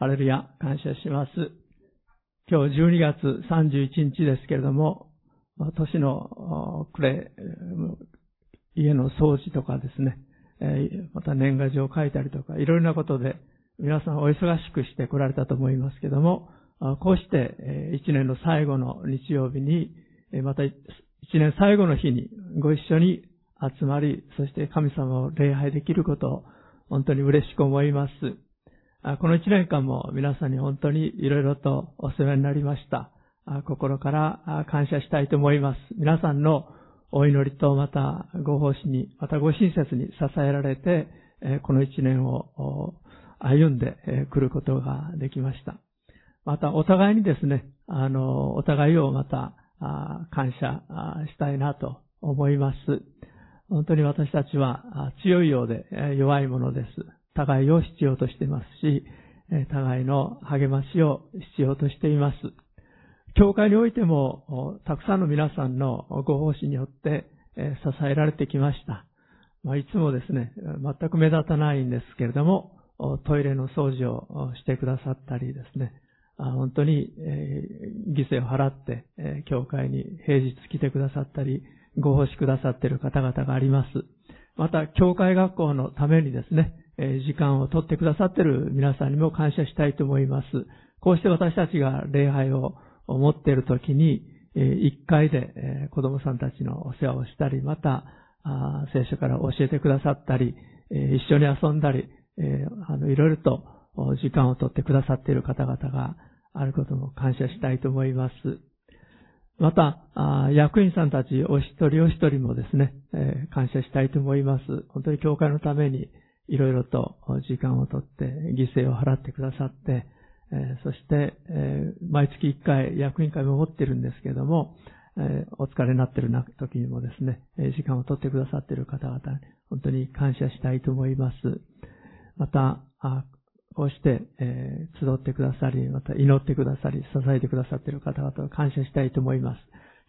ハレルヤ、感謝します。今日12月31日ですけれども、年の暮れ、家の掃除とかですね、また年賀状を書いたりとか、いろいろなことで皆さんお忙しくして来られたと思いますけども、こうして一年の最後の日曜日に、また一年最後の日にご一緒に集まり、そして神様を礼拝できることを本当に嬉しく思います。この一年間も皆さんに本当にいろいろとお世話になりました。心から感謝したいと思います。皆さんのお祈りとまたご奉仕に、またご親切に支えられて、この一年を歩んでくることができました。またお互いにですね、あの、お互いをまた感謝したいなと思います。本当に私たちは強いようで弱いものです。互いを必要としていますし、互いの励ましを必要としています。教会においても、たくさんの皆さんのご奉仕によって支えられてきました。まあ、いつもですね、全く目立たないんですけれども、トイレの掃除をしてくださったりですね、本当に犠牲を払って、教会に平日来てくださったり、ご奉仕くださっている方々があります。また、教会学校のためにですね、時間を取ってくださっている皆さんにも感謝したいと思います。こうして私たちが礼拝を持っているときに、一回で子供さんたちのお世話をしたり、また、聖書から教えてくださったり、一緒に遊んだり、あの、いろいろと時間を取ってくださっている方々があることも感謝したいと思います。また、役員さんたちお一人お一人もですね、感謝したいと思います。本当に教会のためにいろいろと時間をとって犠牲を払ってくださって、えそして、え毎月1回役員会も持ってるんですけども、えお疲れになっている時にもですね、え時間を取ってくださっている方々に本当に感謝したいと思います。また、こうして、え集ってくださり、また祈ってくださり、支えてくださっている方々を感謝したいと思います。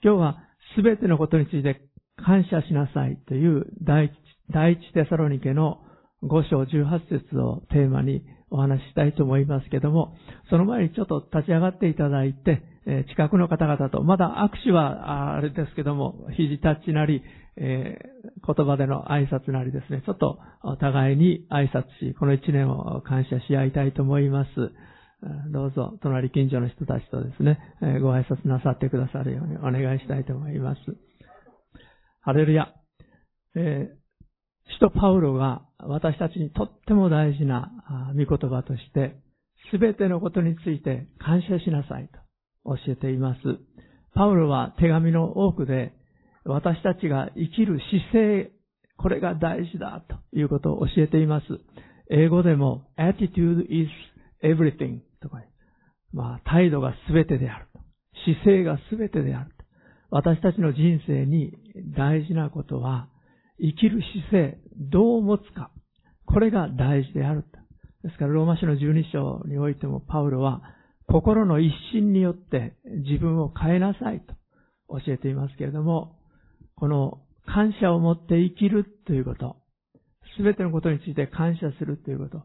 今日はすべてのことについて感謝しなさいという第一テサロニケの5章18節をテーマにお話ししたいと思いますけども、その前にちょっと立ち上がっていただいて、え近くの方々と、まだ握手はあれですけども、肘タッチなり、えー、言葉での挨拶なりですね、ちょっとお互いに挨拶し、この一年を感謝し合いたいと思います。どうぞ、隣近所の人たちとですねえ、ご挨拶なさってくださるようにお願いしたいと思います。ハレルヤ。えー使徒パウロが私たちにとっても大事な御言葉として、すべてのことについて感謝しなさいと教えています。パウロは手紙の多くで、私たちが生きる姿勢、これが大事だということを教えています。英語でも attitude is everything とか、まあ態度が全てである。姿勢が全てである。私たちの人生に大事なことは生きる姿勢、どう持つか。これが大事である。ですから、ローマ書の12章においても、パウロは、心の一心によって自分を変えなさいと教えていますけれども、この感謝を持って生きるということ、すべてのことについて感謝するということ、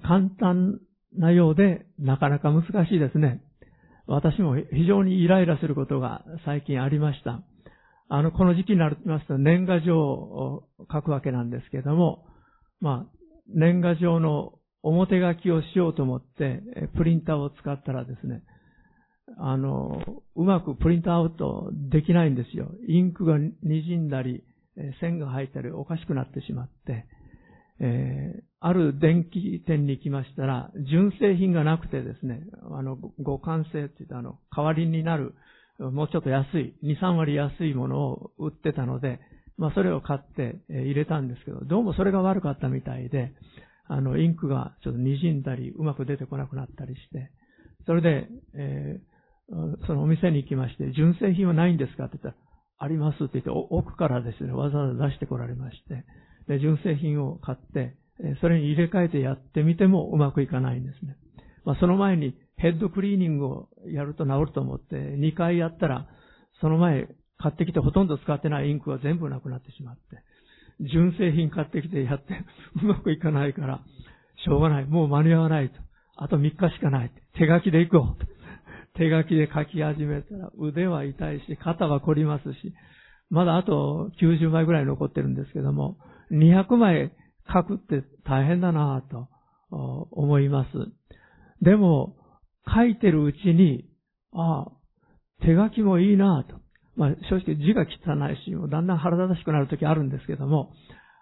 簡単なようでなかなか難しいですね。私も非常にイライラすることが最近ありました。あの、この時期になりますと年賀状を書くわけなんですけども、まあ、年賀状の表書きをしようと思って、プリンターを使ったらですね、あの、うまくプリントアウトできないんですよ。インクが滲んだり、線が入ったりおかしくなってしまって、えー、ある電気店に行きましたら、純正品がなくてですね、あの、互換性って言ったあの、代わりになるもうちょっと安い、2、3割安いものを売ってたので、まあそれを買って入れたんですけど、どうもそれが悪かったみたいで、あの、インクがちょっと滲んだり、うまく出てこなくなったりして、それで、えー、そのお店に行きまして、純正品はないんですかって言ったら、ありますって言って、奥からですね、わざわざ出してこられまして、で、純正品を買って、それに入れ替えてやってみてもうまくいかないんですね。まあ、その前にヘッドクリーニングをやると治ると思って、2回やったら、その前買ってきてほとんど使ってないインクが全部なくなってしまって、純正品買ってきてやってうまくいかないから、しょうがない。もう間に合わないと。あと3日しかない。手書きで行こう。手書きで書き始めたら腕は痛いし、肩は凝りますし、まだあと90枚ぐらい残ってるんですけども、200枚書くって大変だなぁと思います。でも、書いてるうちに、ああ、手書きもいいなと。まあ、正直字が汚いし、もうだんだん腹立たしくなる時あるんですけども、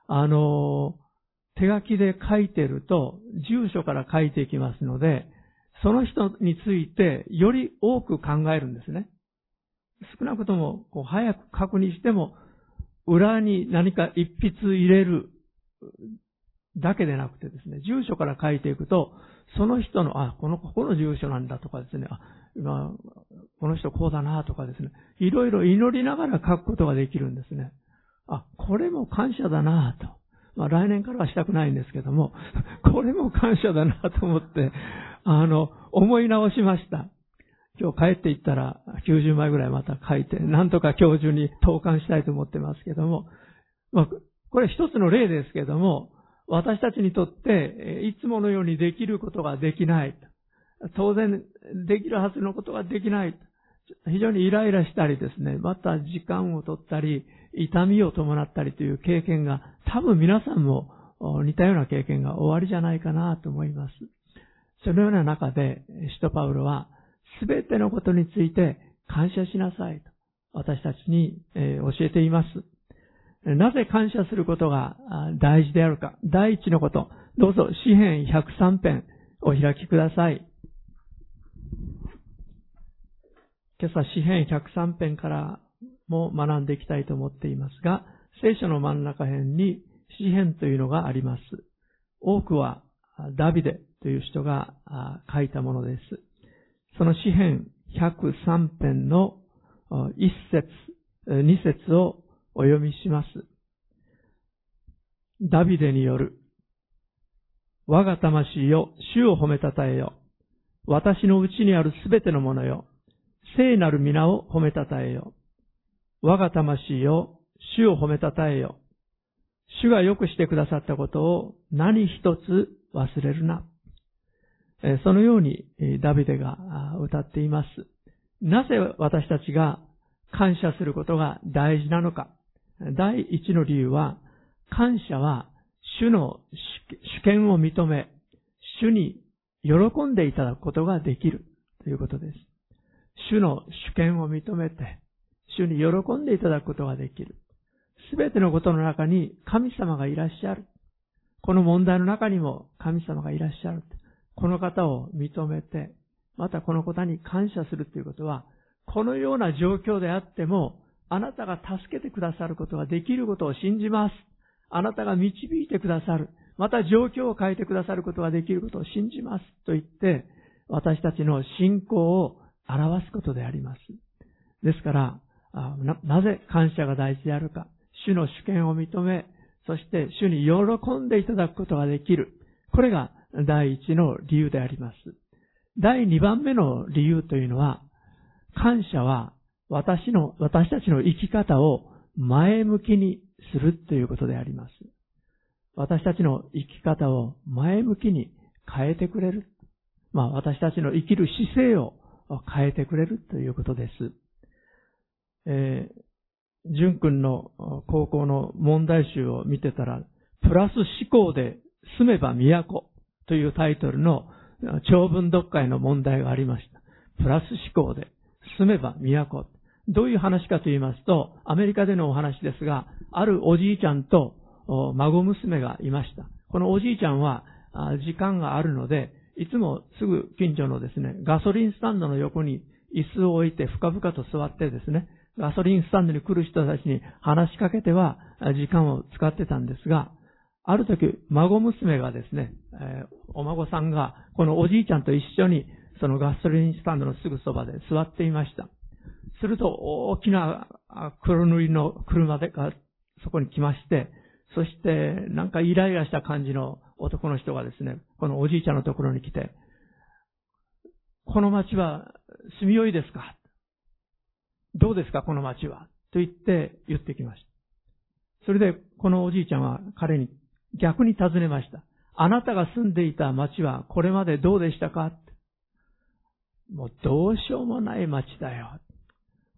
あの、手書きで書いてると、住所から書いていきますので、その人についてより多く考えるんですね。少なくとも、こう、早く確認しても、裏に何か一筆入れるだけでなくてですね、住所から書いていくと、その人の、あ、この、ここの住所なんだとかですね、あ、今、この人こうだなとかですね、いろいろ祈りながら書くことができるんですね。あ、これも感謝だなと。まあ来年からはしたくないんですけども、これも感謝だなと思って、あの、思い直しました。今日帰っていったら90枚ぐらいまた書いて、なんとか今日中に投函したいと思ってますけども、まあ、これ一つの例ですけども、私たちにとっていつものようにできることができない。当然できるはずのことができない。非常にイライラしたりですね、また時間を取ったり、痛みを伴ったりという経験が多分皆さんも似たような経験が終わりじゃないかなと思います。そのような中で、使徒パウロは、すべてのことについて感謝しなさいと、私たちに教えています。なぜ感謝することが大事であるか。第一のこと。どうぞ、詩編103編お開きください。今朝、詩編103編からも学んでいきたいと思っていますが、聖書の真ん中辺に詩編というのがあります。多くはダビデという人が書いたものです。その詩編103編の1節、2節をお読みします。ダビデによる、我が魂よ、主を褒めたたえよ。私のうちにあるすべてのものよ、聖なる皆を褒めたたえよ。我が魂よ、主を褒めたたえよ。主が良くしてくださったことを何一つ忘れるな。そのようにダビデが歌っています。なぜ私たちが感謝することが大事なのか。第一の理由は、感謝は主の主権を認め、主に喜んでいただくことができるということです。主の主権を認めて、主に喜んでいただくことができる。すべてのことの中に神様がいらっしゃる。この問題の中にも神様がいらっしゃる。この方を認めて、またこの方に感謝するということは、このような状況であっても、あなたが助けてくださることができることを信じます。あなたが導いてくださる。また状況を変えてくださることができることを信じます。と言って、私たちの信仰を表すことであります。ですから、ななぜ感謝が大事であるか。主の主権を認め、そして主に喜んでいただくことができる。これが第一の理由であります。第二番目の理由というのは、感謝は私の、私たちの生き方を前向きにするということであります。私たちの生き方を前向きに変えてくれる。まあ私たちの生きる姿勢を変えてくれるということです。えー、淳君の高校の問題集を見てたら、プラス思考で住めば都というタイトルの長文読解の問題がありました。プラス思考で住めば都。どういう話かと言いますと、アメリカでのお話ですが、あるおじいちゃんと孫娘がいました。このおじいちゃんは時間があるので、いつもすぐ近所のですね、ガソリンスタンドの横に椅子を置いて深々と座ってですね、ガソリンスタンドに来る人たちに話しかけては時間を使ってたんですが、ある時、孫娘がですね、え、お孫さんがこのおじいちゃんと一緒にそのガソリンスタンドのすぐそばで座っていました。すると大きな黒塗りの車でがそこに来まして、そしてなんかイライラした感じの男の人がですね、このおじいちゃんのところに来て、この町は住みよいですか？どうですかこの町は？と言って言ってきました。それでこのおじいちゃんは彼に逆に尋ねました。あなたが住んでいた町はこれまでどうでしたか？もうどうしようもない町だよ。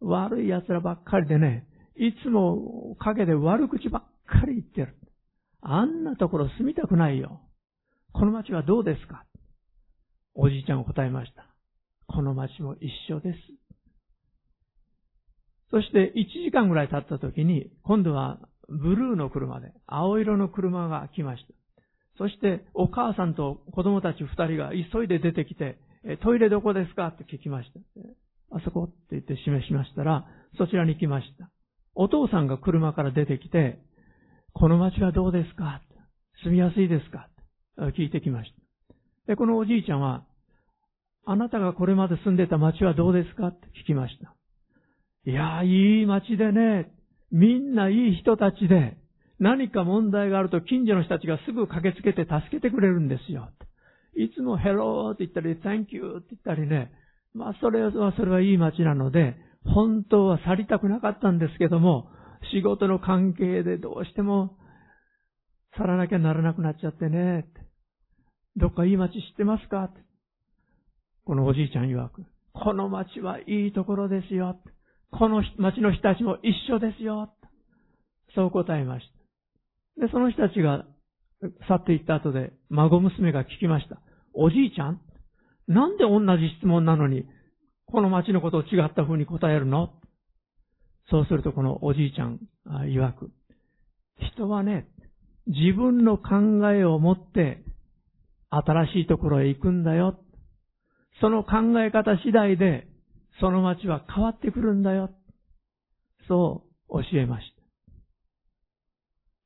悪い奴らばっかりでね、いつも陰で悪口ばっかり言ってる。あんなところ住みたくないよ。この町はどうですか？おじいちゃん答えました。この町も一緒です。そして1時間ぐらい経った時に、今度はブルーの車で、青色の車が来ました。そしてお母さんと子供たち2人が急いで出てきて、トイレどこですか？って聞きました。あそこって言って示しましたら、そちらに行きました。お父さんが車から出てきて、この町はどうですか？住みやすいですか？聞いてきました。で、このおじいちゃんは、あなたがこれまで住んでた町はどうですか？って聞きました。いや、いい町でね、みんないい人たちで、何か問題があると近所の人たちがすぐ駆けつけて助けてくれるんですよ。いつもヘローって言ったり、Thank you って言ったりね、まあそれは、それはいい街なので、本当は去りたくなかったんですけども、仕事の関係でどうしても去らなきゃならなくなっちゃってね。どっかいい街知ってますか？このおじいちゃん曰く、この街はいいところですよ。この町の人たちも一緒ですよ。そう答えました。で、その人たちが去っていった後で、孫娘が聞きました。おじいちゃん？なんで同じ質問なのに、この町のことを違った風に答えるの？そうするとこのおじいちゃん曰く、人はね、自分の考えを持って新しいところへ行くんだよ。その考え方次第でその町は変わってくるんだよ。そう教えまし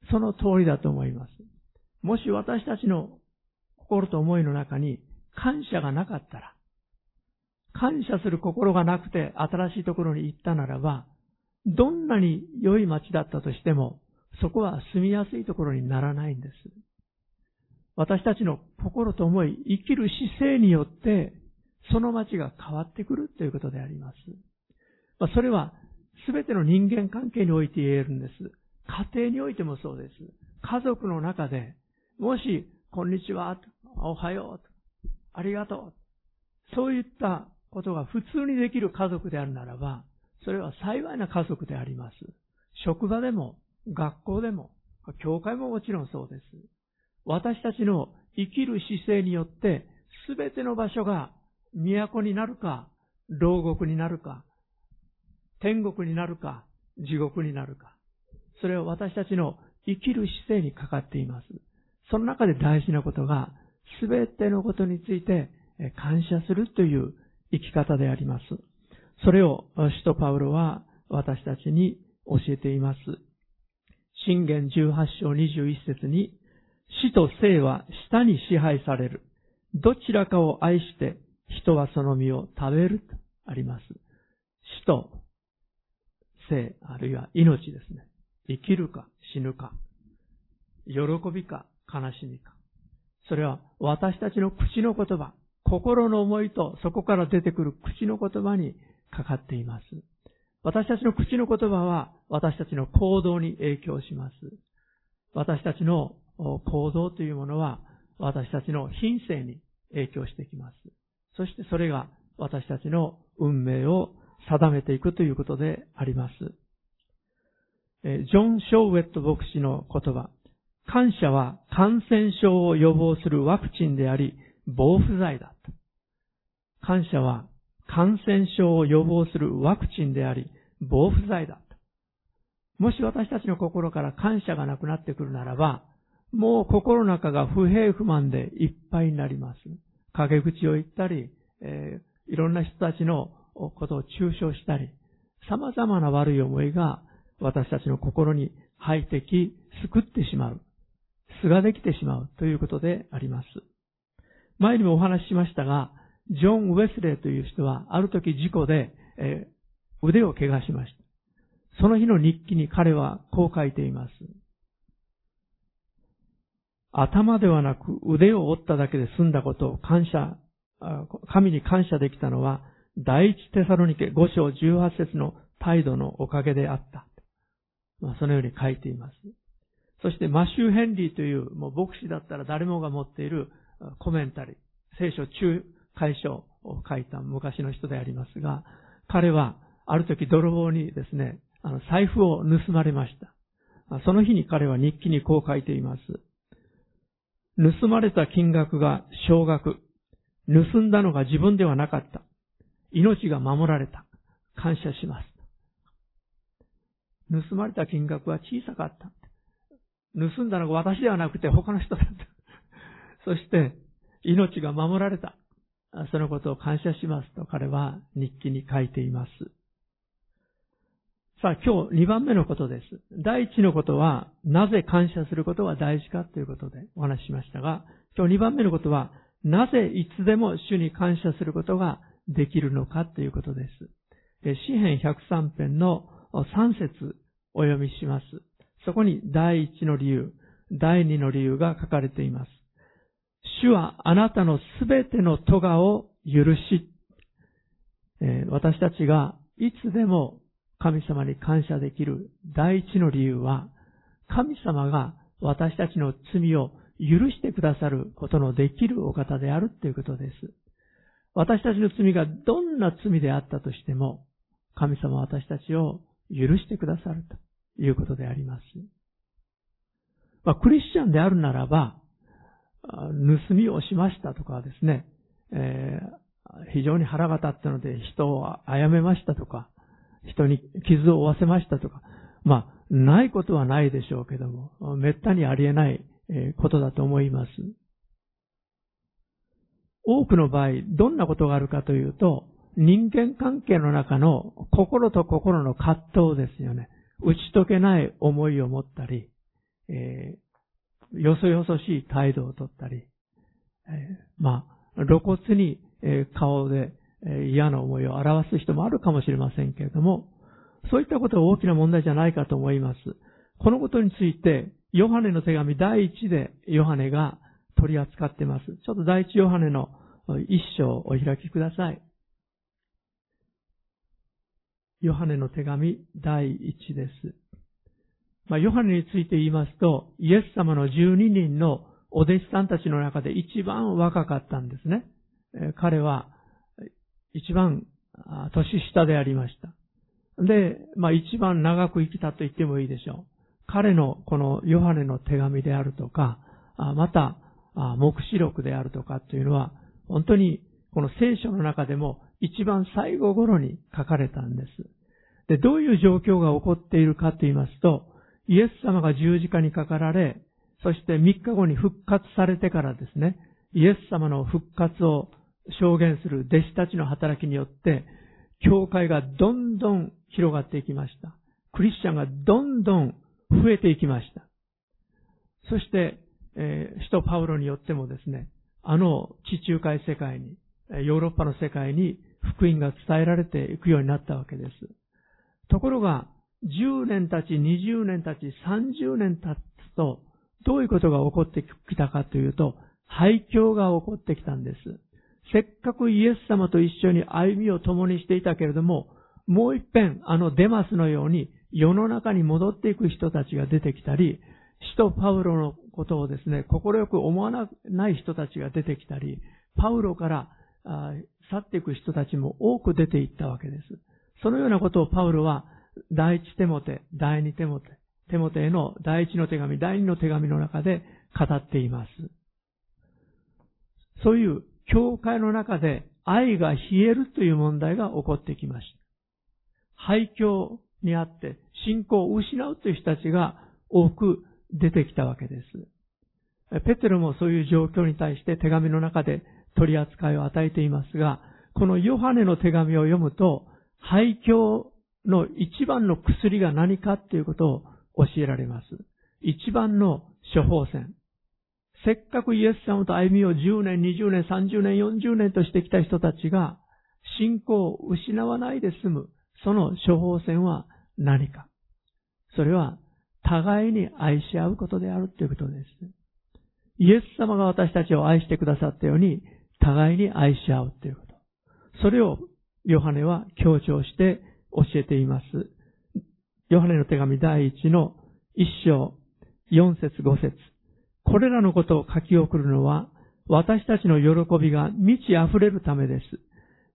た。その通りだと思います。もし私たちの心と思いの中に感謝がなかったら、感謝する心がなくて新しいところに行ったならば、どんなに良い町だったとしても、そこは住みやすいところにならないんです。私たちの心と思い、生きる姿勢によって、その町が変わってくるということであります。まあ、それは、すべての人間関係において言えるんです。家庭においてもそうです。家族の中で、もし、こんにちは、おはよう、ありがとう、そういったことが普通にできる家族であるならば、それは幸いな家族であります。職場でも、学校でも、教会ももちろんそうです。私たちの生きる姿勢によって、すべての場所が都になるか、牢獄になるか、天国になるか、地獄になるか。それは私たちの生きる姿勢にかかっています。その中で大事なことが、すべてのことについて感謝するという生き方であります。それを使徒パウロは私たちに教えています。信玄18章21節に、死と生は舌に支配される。どちらかを愛して人はその実を食べるとあります。死と生、あるいは命ですね。生きるか死ぬか。喜びか悲しみか。それは私たちの口の言葉、心の思いとそこから出てくる口の言葉にかかっています。私たちの口の言葉は私たちの行動に影響します。私たちの行動というものは私たちの品性に影響してきます。そしてそれが私たちの運命を定めていくということであります。ジョン・ショーウェット牧師の言葉。感謝は感染症を予防するワクチンであり、防腐剤だった。感謝は感染症を予防するワクチンであり、防腐剤だった。もし私たちの心から感謝がなくなってくるならば、もう心の中が不平不満でいっぱいになります。陰口を言ったり、えー、いろんな人たちのことを抽象したり、様々な悪い思いが私たちの心に入ってき、救ってしまう。巣ができてしまうということであります。前にもお話ししましたが、ジョン・ウェスレーという人は、ある時事故で、えー、腕を怪我しました。その日の日記に彼はこう書いています。頭ではなく腕を折っただけで済んだことを感謝、神に感謝できたのは、第一テサロニケ5章18節の態度のおかげであった。まあ、そのように書いています。そしてマシュー・ヘンリーというもう牧師だったら誰もが持っているコメンタリー、聖書中解消を書いた昔の人でありますが、彼はある時泥棒にですね、あの財布を盗まれました。その日に彼は日記にこう書いています。盗まれた金額が少額。盗んだのが自分ではなかった。命が守られた。感謝します。盗まれた金額は小さかった。盗んだのが私ではなくて他の人だった。そして、命が守られた。そのことを感謝しますと彼は日記に書いています。さあ今日2番目のことです。第一のことは、なぜ感謝することが大事かということでお話ししましたが、今日2番目のことは、なぜいつでも主に感謝することができるのかということです。詩編103編の3節お読みします。そこに第一の理由、第二の理由が書かれています。主はあなたのすべての咎を許し、えー、私たちがいつでも神様に感謝できる第一の理由は、神様が私たちの罪を許してくださることのできるお方であるということです。私たちの罪がどんな罪であったとしても、神様は私たちを許してくださるということであります。まあ、クリスチャンであるならば、盗みをしましたとかですね、えー、非常に腹が立ったので人を殺めましたとか、人に傷を負わせましたとか、まあ、ないことはないでしょうけども、めったにありえないことだと思います。多くの場合、どんなことがあるかというと、人間関係の中の心と心の葛藤ですよね。打ち解けない思いを持ったり、えー、よそよそしい態度をとったり、えー、まあ、露骨に、えー、顔で、え嫌な思いを表す人もあるかもしれませんけれども、そういったことは大きな問題じゃないかと思います。このことについて、ヨハネの手紙第一でヨハネが取り扱っています。ちょっと第一ヨハネの一章をお開きください。ヨハネの手紙第一です。まあ、ヨハネについて言いますと、イエス様の12人のお弟子さんたちの中で一番若かったんですね。彼は一番年下でありました。で、まあ一番長く生きたと言ってもいいでしょう。彼のこのヨハネの手紙であるとか、また、目視録であるとかというのは、本当にこの聖書の中でも一番最後頃に書かれたんです。で、どういう状況が起こっているかと言いますと、イエス様が十字架にかかられ、そして3日後に復活されてからですね、イエス様の復活を証言する弟子たちの働きによって、教会がどんどん広がっていきました。クリスチャンがどんどん増えていきました。そして、えー、使徒パウロによってもですね、あの地中海世界に、ヨーロッパの世界に福音が伝えられていくようになったわけです。ところが、10年経ち、20年経ち、30年経つと、どういうことが起こってきたかというと、廃墟が起こってきたんです。せっかくイエス様と一緒に歩みを共にしていたけれども、もう一遍あのデマスのように世の中に戻っていく人たちが出てきたり、使徒パウロのことをですね、心く思わない人たちが出てきたり、パウロから去っていく人たちも多く出ていったわけです。そのようなことをパウロは第一テモテ、第二テモテ、テモテへの第一の手紙、第二の手紙の中で語っています。そういう教会の中で愛が冷えるという問題が起こってきました。廃墟にあって信仰を失うという人たちが多く出てきたわけです。ペテロもそういう状況に対して手紙の中で取り扱いを与えていますが、このヨハネの手紙を読むと、廃墟の一番の薬が何かということを教えられます。一番の処方箋。せっかくイエス様と歩みを10年、20年、30年、40年としてきた人たちが、信仰を失わないで済む、その処方箋は何か。それは、互いに愛し合うことであるということです。イエス様が私たちを愛してくださったように、互いに愛し合うということ。それをヨハネは強調して教えています。ヨハネの手紙第一の一章4節5節これらのことを書き送るのは、私たちの喜びが満ち溢れるためです。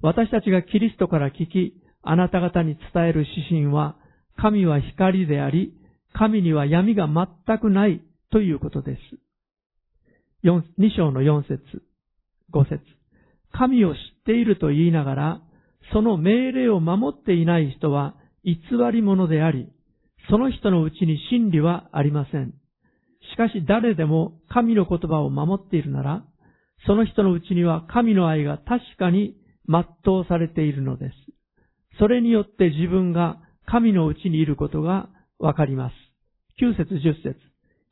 私たちがキリストから聞き、あなた方に伝える指針は、神は光であり、神には闇が全くないということです。2章の4節5節神を知っていると言いながら、その命令を守っていない人は偽り者であり、その人のうちに真理はありません。しかし誰でも神の言葉を守っているなら、その人のうちには神の愛が確かに全うされているのです。それによって自分が神のうちにいることがわかります。9節10節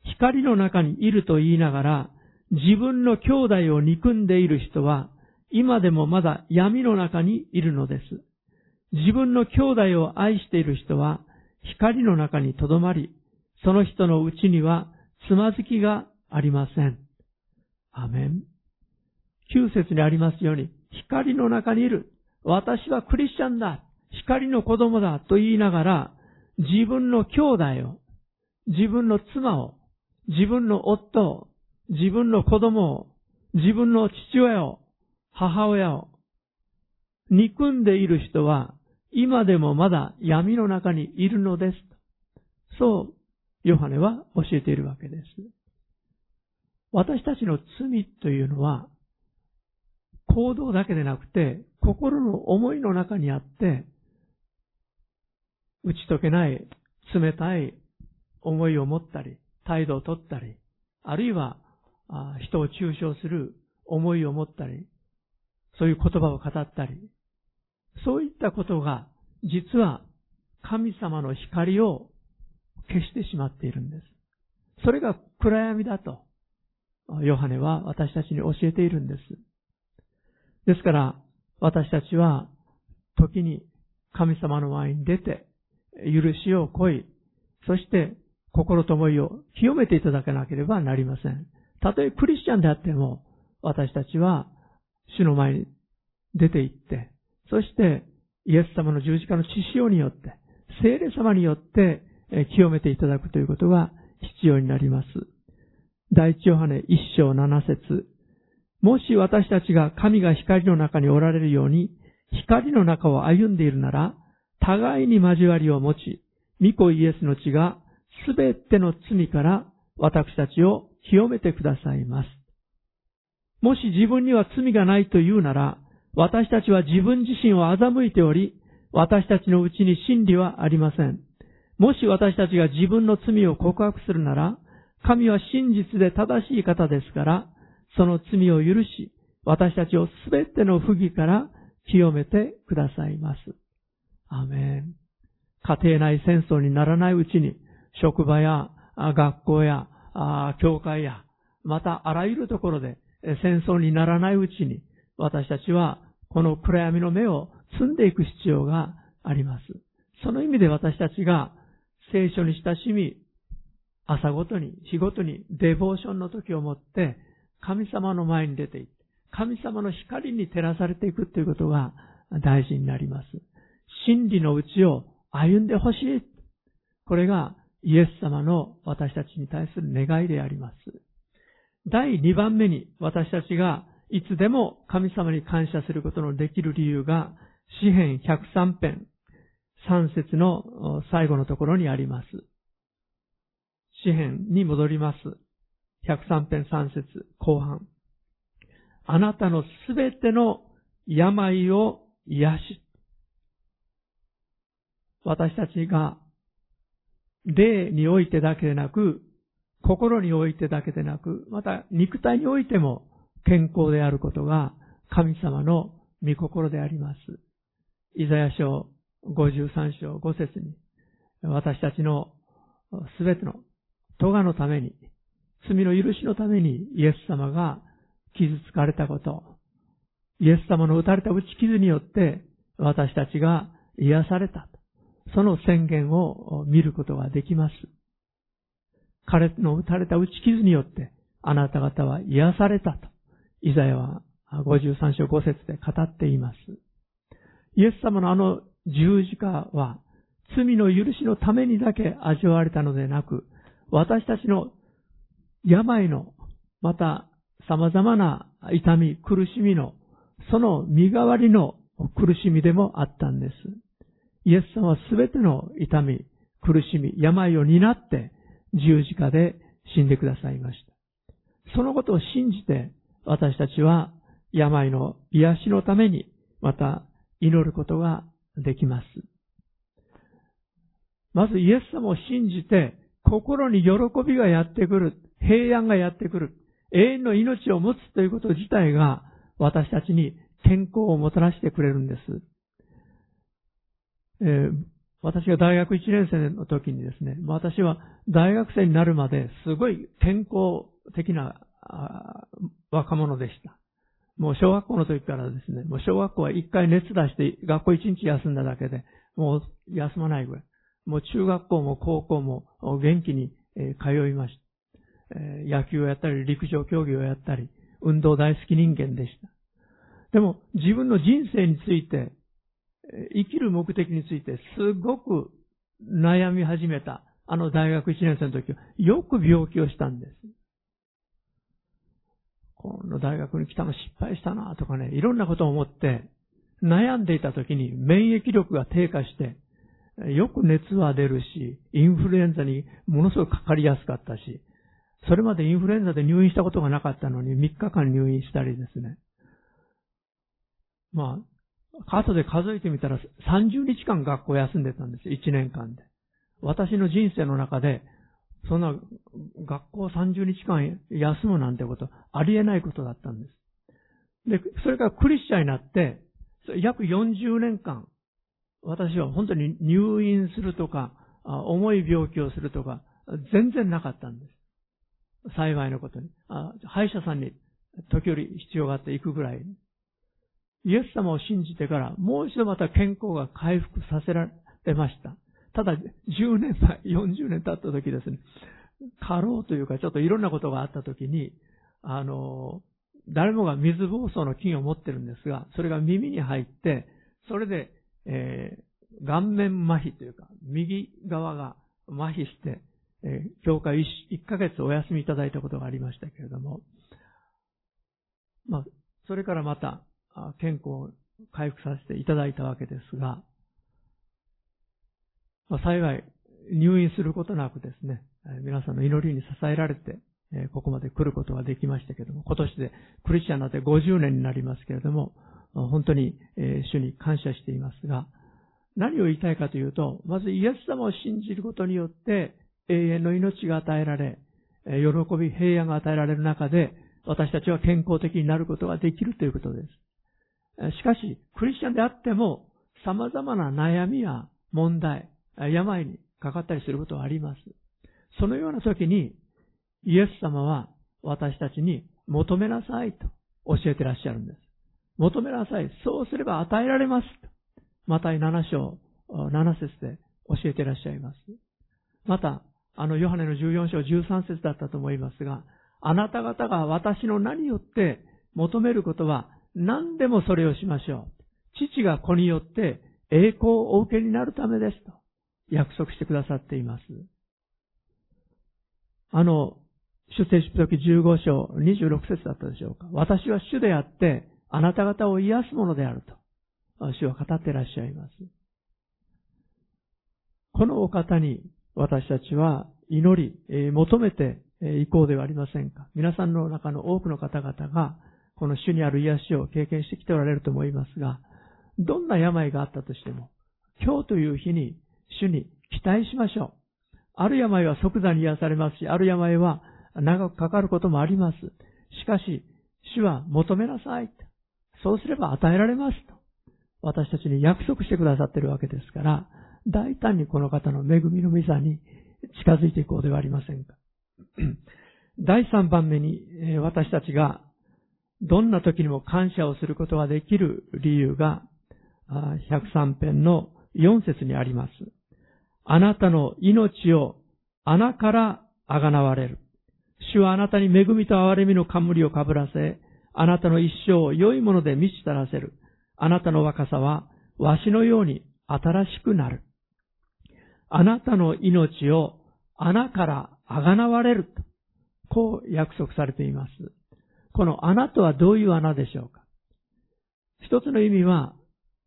光の中にいると言いながら、自分の兄弟を憎んでいる人は、今でもまだ闇の中にいるのです。自分の兄弟を愛している人は、光の中に留まり、その人のうちにはつまずきがありません。アメン。9節にありますように、光の中にいる。私はクリスチャンだ。光の子供だ。と言いながら、自分の兄弟を、自分の妻を、自分の夫を、自分の子供を、自分の父親を、母親を、憎んでいる人は、今でもまだ闇の中にいるのです。そう、ヨハネは教えているわけです。私たちの罪というのは、行動だけでなくて、心の思いの中にあって、打ち解けない冷たい思いを持ったり、態度をとったり、あるいは人を中傷する思いを持ったり、そういう言葉を語ったり、そういったことが実は神様の光を消してしまっているんです。それが暗闇だと、ヨハネは私たちに教えているんです。ですから、私たちは、時に神様の前に出て、許しを乞い、そして心と思いを清めていただかなければなりません。たとえクリスチャンであっても、私たちは主の前に出て行って、そしてイエス様の十字架の血潮によって、聖霊様によって清めていただくということが必要になります。第一ヨハネ一章七節もし私たちが神が光の中におられるように、光の中を歩んでいるなら、互いに交わりを持ち、御子イエスの血がすべての罪から私たちを清めてくださいます。もし自分には罪がないと言うなら、私たちは自分自身を欺いており、私たちのうちに真理はありません。もし私たちが自分の罪を告白するなら、神は真実で正しい方ですから、その罪を許し、私たちをすべての不義から清めてくださいます。アメン。家庭内戦争にならないうちに、職場や学校や教会や、またあらゆるところで戦争にならないうちに、私たちはこの暗闇の目を積んでいく必要があります。その意味で私たちが聖書に親しみ、朝ごとに、日ごとにデボーションの時をもって神様の前に出ていって、神様の光に照らされていくということが大事になります。真理のうちを歩んでほしい。これがイエス様の私たちに対する願いであります。第2番目に私たちがいつでも神様に感謝することのできる理由が、詩編103編3節の最後のところにあります。詩編に戻ります。103編3節後半。あなたのすべての病を癒し、私たちが霊においてだけでなく、心においてだけでなく、また肉体においても健康であることが神様の御心であります。イザヤ書53章5節に、私たちのすべての咎のために、罪の許しのためにイエス様が傷つかれたこと、イエス様の打たれた打ち傷によって私たちが癒された。その宣言を見ることができます。彼の打たれた打ち傷によってあなた方は癒されたと、イザヤは53章5節で語っています。イエス様のあの十字架は罪の許しのためにだけ味わわれたのでなく、私たちの病の、また様々な痛み、苦しみの、その身代わりの苦しみでもあったんです。イエス様はすべての痛み、苦しみ、病を担って十字架で死んでくださいました。そのことを信じて私たちは病の癒しのためにまた祈ることができます。まずイエス様を信じて心に喜びがやってくる、平安がやってくる、永遠の命を持つということ自体が私たちに健康をもたらしてくれるんです。えー、私が大学1年生の時にですね、私は大学生になるまですごい健康的な若者でした。もう小学校の時からですね、もう小学校は一回熱出して学校一日休んだだけで、もう休まないぐらい。もう中学校も高校も元気に通いました。野球をやったり、陸上競技をやったり、運動大好き人間でした。でも自分の人生について、生きる目的についてすごく悩み始めた。あの大学1年生の時はよく病気をしたんです。この大学に来たの失敗したなとかね、いろんなことを思って悩んでいた時に免疫力が低下して、よく熱は出るし、インフルエンザにものすごくかかりやすかったし、それまでインフルエンザで入院したことがなかったのに3日間入院したりですね。まあ、後で数えてみたら30日間学校休んでたんですよ、1年間で。私の人生の中で、そんな学校30日間休むなんてこと、ありえないことだったんです。で、それからクリスチャンになって、約40年間、私は本当に入院するとか、重い病気をするとか、全然なかったんです。幸いのことに。歯医者さんに時折必要があって行くぐらい。イエス様を信じてからもう一度また健康が回復させられました。ただ、10年前、40年経った時ですね、過労というかちょっといろんなことがあった時に、あの、誰もが水疱瘡の菌を持ってるんですが、それが耳に入って、それで、えー、顔面麻痺というか、右側が麻痺して、えー、教会 1, 1ヶ月お休みいただいたことがありましたけれども、まあ、それからまた、健康を回復させていただいたわけですが、まあ、幸い入院することなくですね、皆さんの祈りに支えられて、ここまで来ることができましたけれども、今年でクリスチャンになって50年になりますけれども、本当に主に感謝していますが、何を言いたいかというと、まずイエス様を信じることによって永遠の命が与えられ、喜び、平安が与えられる中で、私たちは健康的になることができるということです。しかし、クリスチャンであっても、様々な悩みや問題、病にかかったりすることはあります。そのような時に、イエス様は私たちに求めなさいと教えてらっしゃるんです。求めなさい。そうすれば与えられます。また7章7節で教えてらっしゃいます。また、あのヨハネの14章13節だったと思いますが、あなた方が私の名によって求めることは何でもそれをしましょう。父が子によって栄光をお受けになるためですと約束してくださっています。あの、出世出時15章26節だったでしょうか。私は主であって、あなた方を癒すものであると、主は語っていらっしゃいます。このお方に私たちは祈り、求めていこうではありませんか。皆さんの中の多くの方々が、この主にある癒しを経験してきておられると思いますが、どんな病があったとしても、今日という日に主に期待しましょう。ある病は即座に癒されますし、ある病は長くかかることもあります。しかし、主は求めなさい。そうすれば与えられますと。私たちに約束してくださっているわけですから、大胆にこの方の恵みの御座に近づいていこうではありませんか。第3番目に私たちがどんな時にも感謝をすることができる理由が、103編の4節にあります。あなたの命を穴からあがなわれる。主はあなたに恵みと憐れみの冠をかぶらせ、あなたの一生を良いもので満ちたらせる。あなたの若さはわしのように新しくなる。あなたの命を穴からあがなわれると、こう約束されています。この穴とはどういう穴でしょうか？一つの意味は、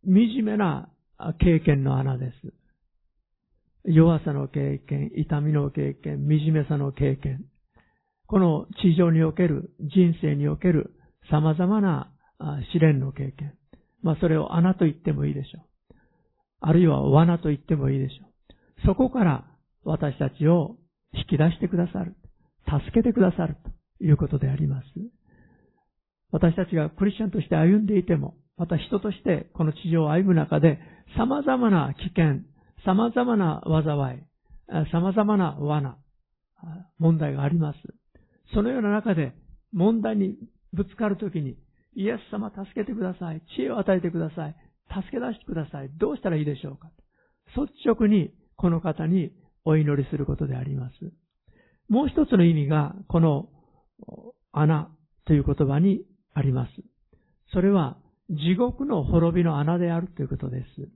惨めな経験の穴です。弱さの経験、痛みの経験、惨めさの経験。この地上における、人生における様々な試練の経験。まあそれを穴と言ってもいいでしょう。あるいは罠と言ってもいいでしょう。そこから私たちを引き出してくださる。助けてくださるということであります。私たちがクリスチャンとして歩んでいても、また人としてこの地上を歩む中で様々な危険、様々な災い、様々な罠、問題があります。そのような中で問題にぶつかるときに、イエス様助けてください。知恵を与えてください。助け出してください。どうしたらいいでしょうか率直にこの方にお祈りすることであります。もう一つの意味が、この穴という言葉にあります。それは、地獄の滅びの穴であるということです。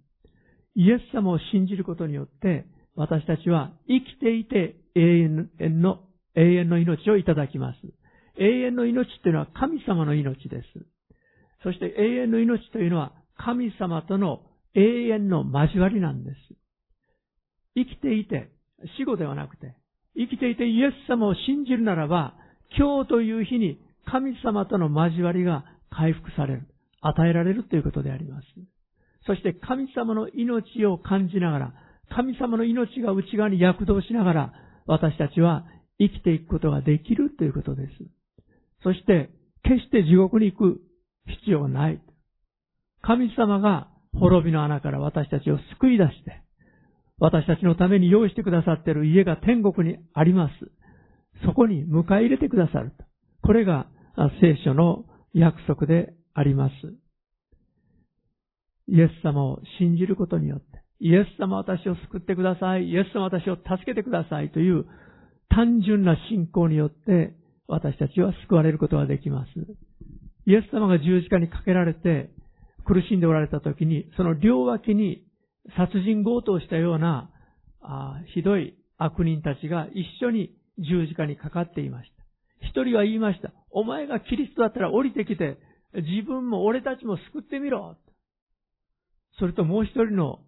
イエス様を信じることによって、私たちは生きていて永遠の、永遠の命をいただきます。永遠の命というのは神様の命です。そして永遠の命というのは神様との永遠の交わりなんです。生きていて、死後ではなくて、生きていてイエス様を信じるならば、今日という日に神様との交わりが回復される、与えられるということであります。そして神様の命を感じながら、神様の命が内側に躍動しながら、私たちは生きていくことができるということです。そして、決して地獄に行く必要はない。神様が滅びの穴から私たちを救い出して、私たちのために用意してくださっている家が天国にあります。そこに迎え入れてくださる。これが聖書の約束であります。イエス様を信じることによって、イエス様私を救ってください。イエス様私を助けてくださいという単純な信仰によって私たちは救われることができます。イエス様が十字架にかけられて苦しんでおられた時に、その両脇に殺人強盗したようなあひどい悪人たちが一緒に十字架にかかっていました。一人は言いました。お前がキリストだったら降りてきて、自分も俺たちも救ってみろ。それともう一人の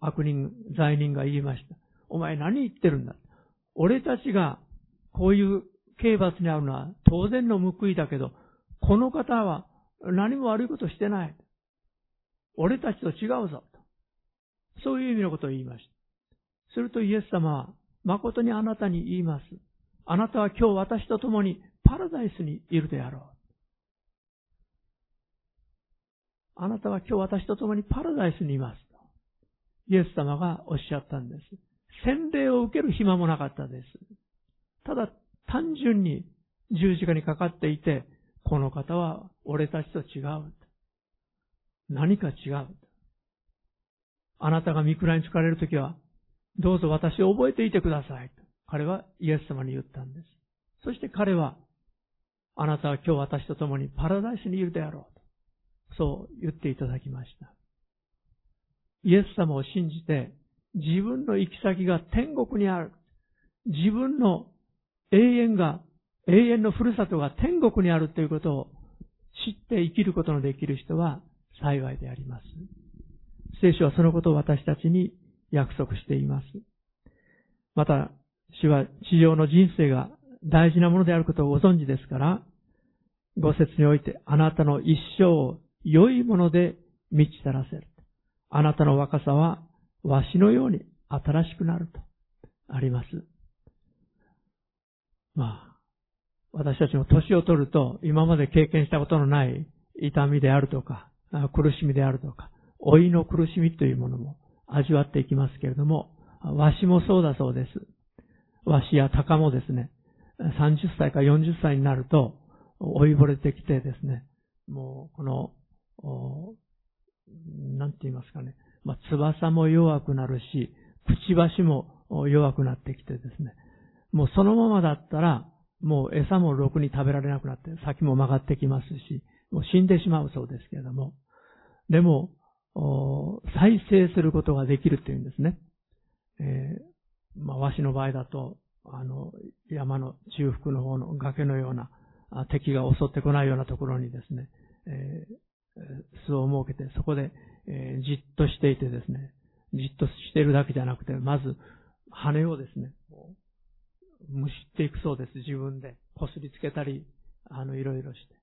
悪人、罪人が言いました。お前何言ってるんだ俺たちがこういう刑罰にあるのは当然の報いだけど、この方は何も悪いことしてない。俺たちと違うぞ。そういう意味のことを言いました。するとイエス様は、誠にあなたに言います。あなたは今日私と共にパラダイスにいるであろう。あなたは今日私と共にパラダイスにいます。イエス様がおっしゃったんです。洗礼を受ける暇もなかったです。ただ単純に十字架にかかっていて、この方は俺たちと違う。何か違う。あなたが見下にかれるときは、どうぞ私を覚えていてください。彼はイエス様に言ったんです。そして彼は、あなたは今日私と共にパラダイスにいるであろう。そう言っていただきました。イエス様を信じて、自分の行き先が天国にある。自分の永遠が、永遠のふるさとが天国にあるということを知って生きることのできる人は幸いであります。聖書はそのことを私たちに約束しています。また、主は地上の人生が大事なものであることをご存知ですから、ご説においてあなたの一生を良いもので満ちたらせる。あなたの若さはわしのように新しくなるとあります。まあ、私たちも年を取ると今まで経験したことのない痛みであるとか、苦しみであるとか、老いの苦しみというものも味わっていきますけれども、わしもそうだそうです。わしや鷹もですね、30歳か40歳になると、老いぼれてきてですね、もうこの、なんて言いますかね、まあ、翼も弱くなるし、くちばしも弱くなってきてですね、もうそのままだったら、もう餌もろくに食べられなくなって、先も曲がってきますし、もう死んでしまうそうですけれども、でも、再生することができるっていうんですね。えー、まあ、わしの場合だと、あの、山の中腹の方の崖のような敵が襲ってこないようなところにですね、えー、巣を設けて、そこで、えー、じっとしていてですね、じっとしているだけじゃなくて、まず羽をですね、むしっていくそうです。自分で。こすりつけたり、あの、いろいろして。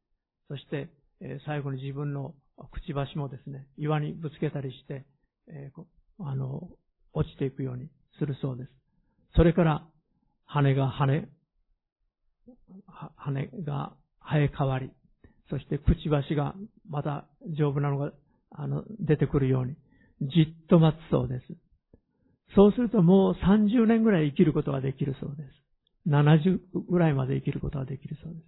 そして、えー、最後に自分のくちばしもですね、岩にぶつけたりして、えー、あの、落ちていくようにするそうです。それから、羽が羽、羽が生え変わり、そしてくちばしがまた丈夫なのが、あの、出てくるように、じっと待つそうです。そうするともう30年ぐらい生きることができるそうです。70ぐらいまで生きることができるそうです。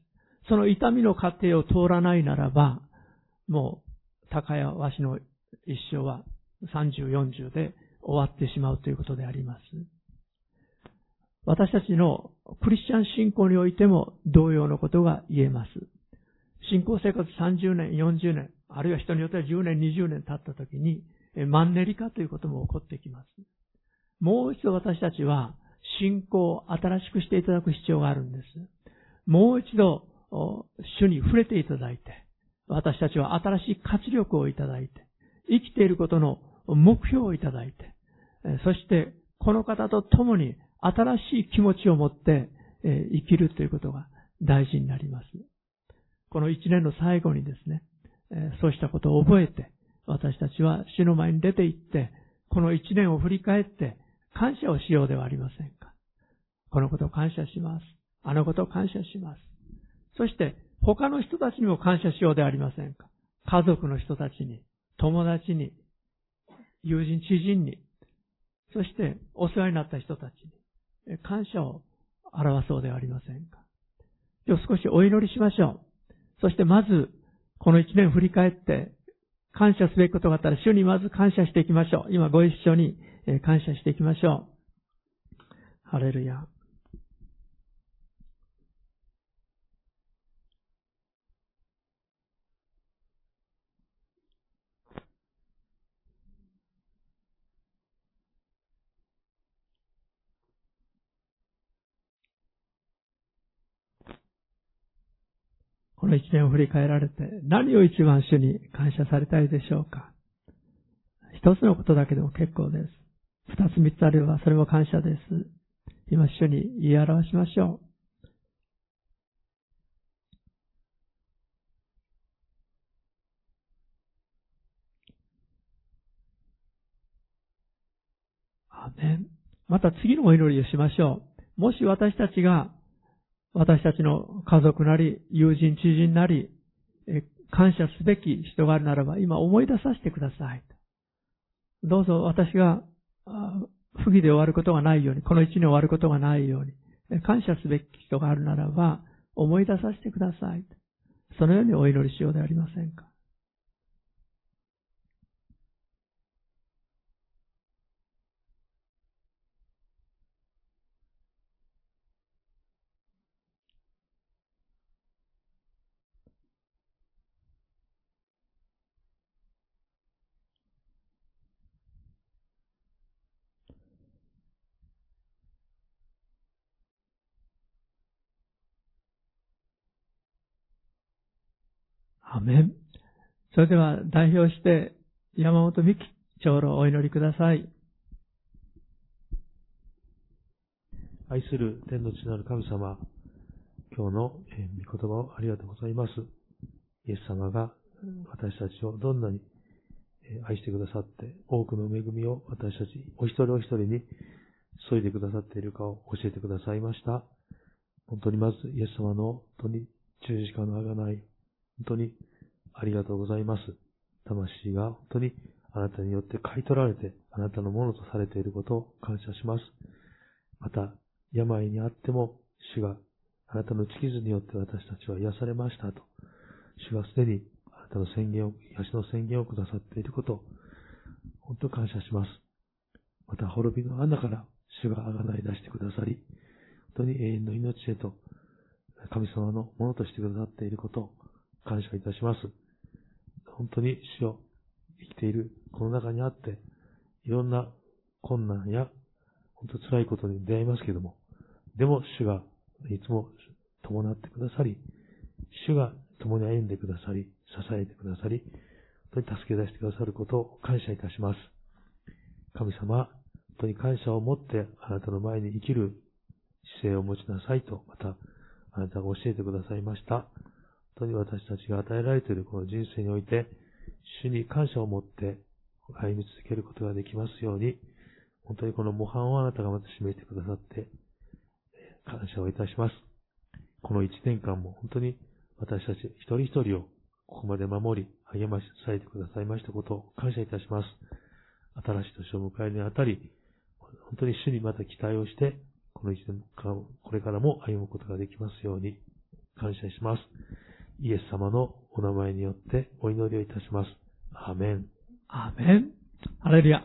その痛みの過程を通らないならば、もう、高やわしの一生は30、40で終わってしまうということであります。私たちのクリスチャン信仰においても同様のことが言えます。信仰生活30年、40年、あるいは人によっては10年、20年経った時に、マンネリ化ということも起こってきます。もう一度私たちは信仰を新しくしていただく必要があるんです。もう一度主に触れていただいて、私たちは新しい活力をいただいて、生きていることの目標をいただいて、そしてこの方と共に新しい気持ちを持って生きるということが大事になります。この一年の最後にですね、そうしたことを覚えて、私たちは主の前に出て行って、この一年を振り返って感謝をしようではありませんか。このことを感謝します。あのことを感謝します。そして、他の人たちにも感謝しようではありませんか。家族の人たちに、友達に、友人、知人に、そしてお世話になった人たちに、感謝を表そうではありませんか。今日少しお祈りしましょう。そしてまず、この一年振り返って、感謝すべきことがあったら、主にまず感謝していきましょう。今ご一緒に感謝していきましょう。ハレルヤ。この一年を振り返られて、何を一番主に感謝されたいでしょうか？一つのことだけでも結構です。二つ三つあればそれも感謝です。今主に言い表しましょう。アメン。また次のお祈りをしましょう。もし私たちが私たちの家族なり、友人、知人なり、感謝すべき人があるならば、今思い出させてください。どうぞ私が不義で終わることがないように、この一年終わることがないように、感謝すべき人があるならば、思い出させてください。そのようにお祈りしようではありませんか。アメン。それでは代表して山本美希長老お祈りください。愛する天の地なる神様、今日の御言葉をありがとうございます。イエス様が私たちをどんなに愛してくださって、多くの恵みを私たちお一人お一人に注いでくださっているかを教えてくださいました。本当にまずイエス様の本当に十字架のあがない、本当にありがとうございます。魂が本当にあなたによって買い取られて、あなたのものとされていることを感謝します。また、病にあっても、主があなたの地傷によって私たちは癒されましたと、主がすでにあなたの宣言を、癒しの宣言をくださっていることを、本当感謝します。また、滅びの穴から主があがない出してくださり、本当に永遠の命へと、神様のものとしてくださっていることを感謝いたします。本当に主を生きているこの中にあって、いろんな困難や、本当辛いことに出会いますけども、でも主がいつも伴ってくださり、主が共に歩んでくださり、支えてくださり、本当に助け出してくださることを感謝いたします。神様、本当に感謝を持ってあなたの前に生きる姿勢を持ちなさいと、またあなたが教えてくださいました。本当に私たちが与えられているこの人生において、主に感謝を持って歩み続けることができますように、本当にこの模範をあなたがまた示してくださって、感謝をいたします。この一年間も本当に私たち一人一人をここまで守り、励まし伝えてくださいましたことを感謝いたします。新しい年を迎えるにあたり、本当に主にまた期待をして、この一年間、これからも歩むことができますように感謝します。イエス様のお名前によってお祈りをいたします。アメン。アメン。ハレルヤ。